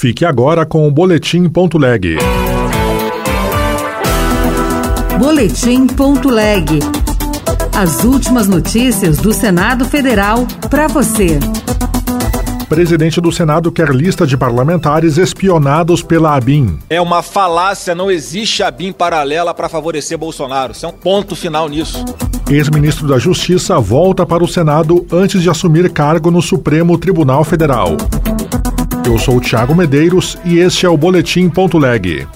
Fique agora com o Boletim.leg. Boletim.leg. As últimas notícias do Senado Federal para você. Presidente do Senado quer lista de parlamentares espionados pela ABIN. É uma falácia, não existe ABIN paralela para favorecer Bolsonaro. Isso é um ponto final nisso. Ex-ministro da Justiça volta para o Senado antes de assumir cargo no Supremo Tribunal Federal. Eu sou o Thiago Medeiros e este é o Boletim.leg.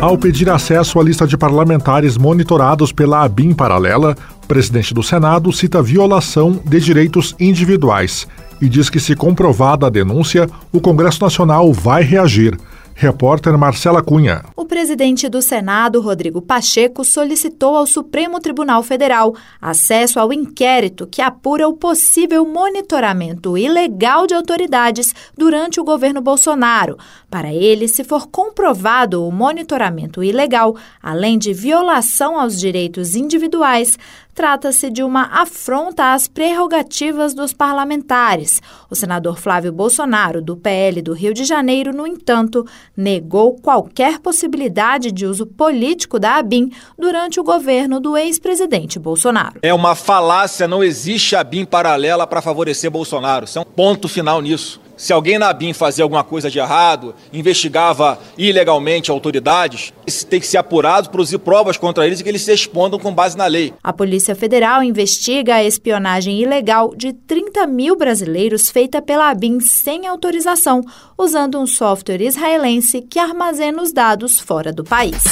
Ao pedir acesso à lista de parlamentares monitorados pela ABIN paralela, o presidente do Senado cita violação de direitos individuais e diz que, se comprovada a denúncia, o Congresso Nacional vai reagir. Repórter Marcela Cunha. O presidente do Senado, Rodrigo Pacheco, solicitou ao Supremo Tribunal Federal acesso ao inquérito que apura o possível monitoramento ilegal de autoridades durante o governo Bolsonaro. Para ele, se for comprovado o monitoramento ilegal, além de violação aos direitos individuais, trata-se de uma afronta às prerrogativas dos parlamentares. O senador Flávio Bolsonaro, do PL do Rio de Janeiro, no entanto, negou qualquer possibilidade de uso político da ABIN durante o governo do ex-presidente Bolsonaro. É uma falácia, não existe ABIN paralela para favorecer Bolsonaro. Isso é um ponto final nisso se alguém na BIM fazia alguma coisa de errado, investigava ilegalmente autoridades, isso tem que ser apurado, produzir provas contra eles e que eles se respondam com base na lei. A Polícia Federal investiga a espionagem ilegal de 30 mil brasileiros feita pela ABIN sem autorização, usando um software israelense que armazena os dados fora do país.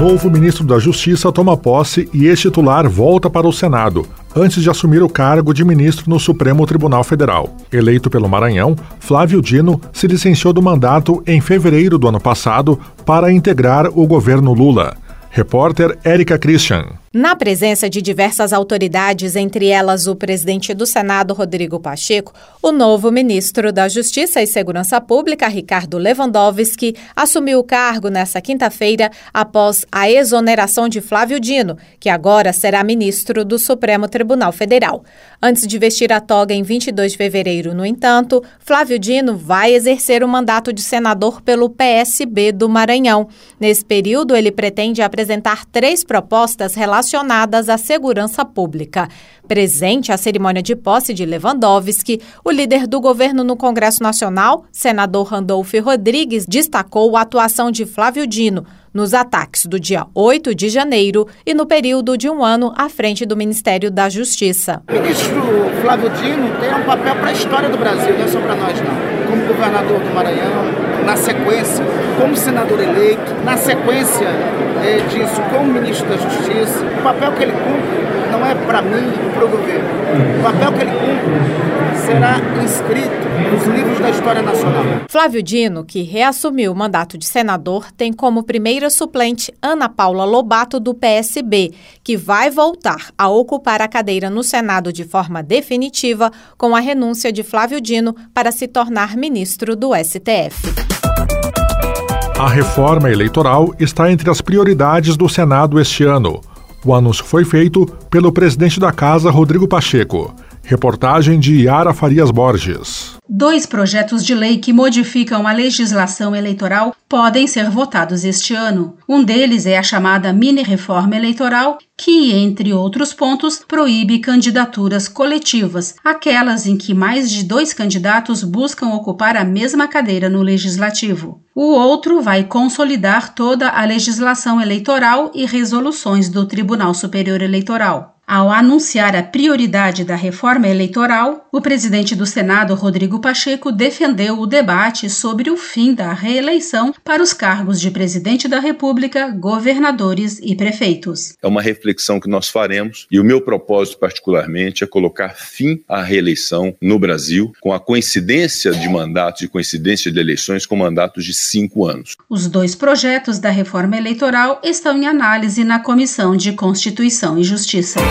Novo ministro da Justiça toma posse e ex-titular volta para o Senado antes de assumir o cargo de ministro no Supremo Tribunal Federal. Eleito pelo Maranhão, Flávio Dino se licenciou do mandato em fevereiro do ano passado para integrar o governo Lula. Repórter Érica Christian. Na presença de diversas autoridades, entre elas o presidente do Senado, Rodrigo Pacheco, o novo ministro da Justiça e Segurança Pública, Ricardo Lewandowski, assumiu o cargo nesta quinta-feira após a exoneração de Flávio Dino, que agora será ministro do Supremo Tribunal Federal. Antes de vestir a toga em 22 de fevereiro, no entanto, Flávio Dino vai exercer o mandato de senador pelo PSB do Maranhão. Nesse período, ele pretende apresentar três propostas relacionadas relacionadas à segurança pública. Presente à cerimônia de posse de Lewandowski, o líder do governo no Congresso Nacional, senador Randolph Rodrigues, destacou a atuação de Flávio Dino nos ataques do dia 8 de janeiro e no período de um ano à frente do Ministério da Justiça. O ministro Flávio Dino tem um papel para a história do Brasil, não é só para nós não. Como governador do Maranhão, na sequência, como senador eleito, na sequência é, disso, como ministro da Justiça, o papel que ele cumpre não é para mim e para o governo. O papel que ele cumpre será inscrito nos livros da história nacional. Flávio Dino, que reassumiu o mandato de senador, tem como primeira suplente Ana Paula Lobato, do PSB, que vai voltar a ocupar a cadeira no Senado de forma definitiva com a renúncia de Flávio Dino para se tornar ministro do STF. A reforma eleitoral está entre as prioridades do Senado este ano. O anúncio foi feito pelo presidente da Casa, Rodrigo Pacheco. Reportagem de Yara Farias Borges. Dois projetos de lei que modificam a legislação eleitoral podem ser votados este ano. Um deles é a chamada mini-reforma eleitoral, que, entre outros pontos, proíbe candidaturas coletivas, aquelas em que mais de dois candidatos buscam ocupar a mesma cadeira no legislativo. O outro vai consolidar toda a legislação eleitoral e resoluções do Tribunal Superior Eleitoral. Ao anunciar a prioridade da reforma eleitoral, o presidente do Senado, Rodrigo Pacheco, defendeu o debate sobre o fim da reeleição para os cargos de presidente da República, governadores e prefeitos. É uma reflexão que nós faremos e o meu propósito, particularmente, é colocar fim à reeleição no Brasil, com a coincidência de mandatos e coincidência de eleições com mandatos de cinco anos. Os dois projetos da reforma eleitoral estão em análise na Comissão de Constituição e Justiça.